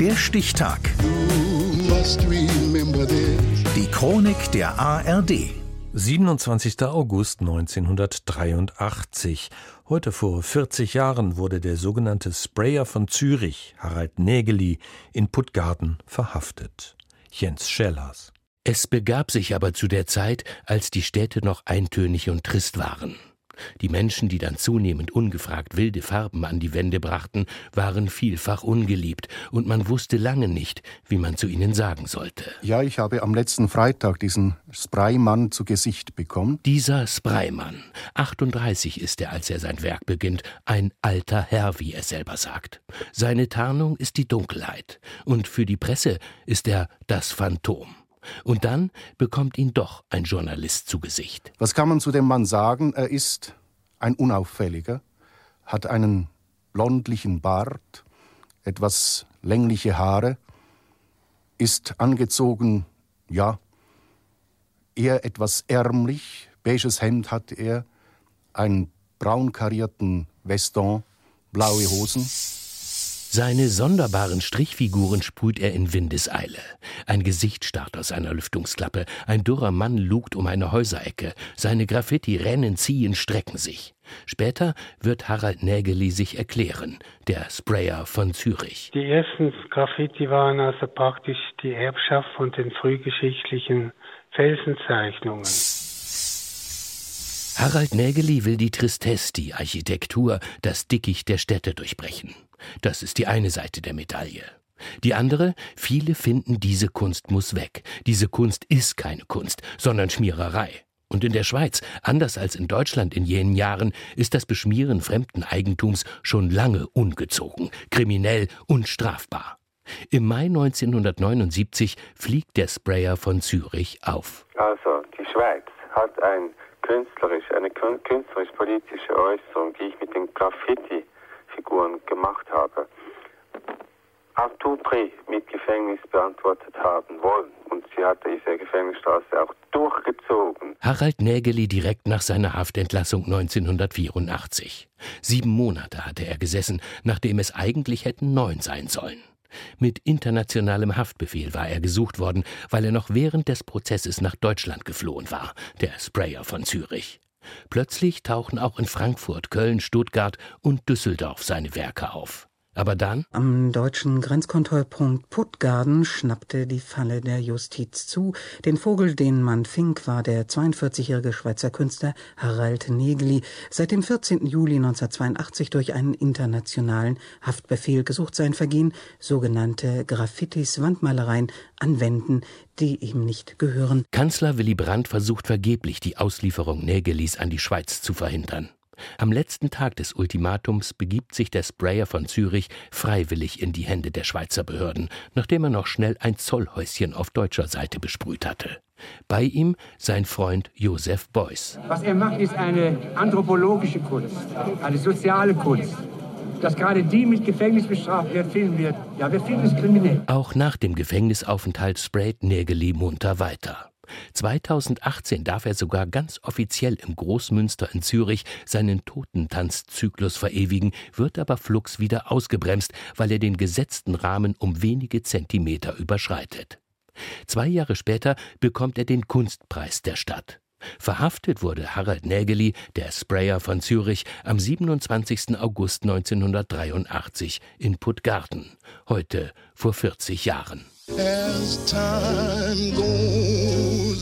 Der Stichtag. Die Chronik der ARD. 27. August 1983. Heute vor 40 Jahren wurde der sogenannte Sprayer von Zürich, Harald Nägeli, in Puttgarden verhaftet. Jens Schellers. Es begab sich aber zu der Zeit, als die Städte noch eintönig und trist waren. Die Menschen, die dann zunehmend ungefragt wilde Farben an die Wände brachten, waren vielfach ungeliebt, und man wusste lange nicht, wie man zu ihnen sagen sollte. Ja, ich habe am letzten Freitag diesen Spraymann zu Gesicht bekommen. Dieser Spraymann, 38 ist er, als er sein Werk beginnt, ein alter Herr, wie er selber sagt. Seine Tarnung ist die Dunkelheit, und für die Presse ist er das Phantom. Und dann bekommt ihn doch ein Journalist zu Gesicht. Was kann man zu dem Mann sagen? Er ist ein Unauffälliger, hat einen blondlichen Bart, etwas längliche Haare, ist angezogen, ja, eher etwas ärmlich, beiges Hemd hat er, einen braun karierten Veston, blaue Hosen. Seine sonderbaren Strichfiguren sprüht er in Windeseile. Ein Gesicht starrt aus einer Lüftungsklappe, ein dürrer Mann lugt um eine Häuserecke, seine Graffiti rennen, ziehen, strecken sich. Später wird Harald Nägeli sich erklären, der Sprayer von Zürich. Die ersten Graffiti waren also praktisch die Erbschaft von den frühgeschichtlichen Felsenzeichnungen. Harald Nägeli will die Tristesse, die Architektur, das Dickicht der Städte durchbrechen. Das ist die eine Seite der Medaille. Die andere, viele finden, diese Kunst muss weg. Diese Kunst ist keine Kunst, sondern Schmiererei. Und in der Schweiz, anders als in Deutschland in jenen Jahren, ist das Beschmieren fremden Eigentums schon lange ungezogen, kriminell und strafbar. Im Mai 1979 fliegt der Sprayer von Zürich auf. Also, die Schweiz hat ein künstlerisch, eine künstlerisch-politische Äußerung, die ich mit den Graffiti-Figuren gemacht habe, tout prix mit Gefängnis beantwortet haben wollen. Und sie hat diese Gefängnisstraße auch durchgezogen. Harald Nägeli direkt nach seiner Haftentlassung 1984. Sieben Monate hatte er gesessen, nachdem es eigentlich hätten neun sein sollen. Mit internationalem Haftbefehl war er gesucht worden, weil er noch während des Prozesses nach Deutschland geflohen war, der Sprayer von Zürich. Plötzlich tauchen auch in Frankfurt, Köln, Stuttgart und Düsseldorf seine Werke auf. Aber dann? Am deutschen Grenzkontrollpunkt Puttgarden schnappte die Falle der Justiz zu. Den Vogel, den man fing, war der 42-jährige Schweizer Künstler Harald Negli, seit dem 14. Juli 1982 durch einen internationalen Haftbefehl gesucht sein Vergehen, sogenannte Graffitis, Wandmalereien an Wänden, die ihm nicht gehören. Kanzler Willy Brandt versucht vergeblich, die Auslieferung Nägelis an die Schweiz zu verhindern. Am letzten Tag des Ultimatums begibt sich der Sprayer von Zürich freiwillig in die Hände der Schweizer Behörden, nachdem er noch schnell ein Zollhäuschen auf deutscher Seite besprüht hatte. Bei ihm sein Freund Josef Beuys. Was er macht, ist eine anthropologische Kunst, eine soziale Kunst. Dass gerade die mit Gefängnis bestraft wird, finden wir, ja, wir finden es kriminell. Auch nach dem Gefängnisaufenthalt sprayt Nägeli munter weiter. 2018 darf er sogar ganz offiziell im Großmünster in Zürich seinen Totentanzzyklus verewigen, wird aber flugs wieder ausgebremst, weil er den gesetzten Rahmen um wenige Zentimeter überschreitet. Zwei Jahre später bekommt er den Kunstpreis der Stadt. Verhaftet wurde Harald Nägeli, der Sprayer von Zürich, am 27. August 1983 in Puttgarten, heute vor 40 Jahren.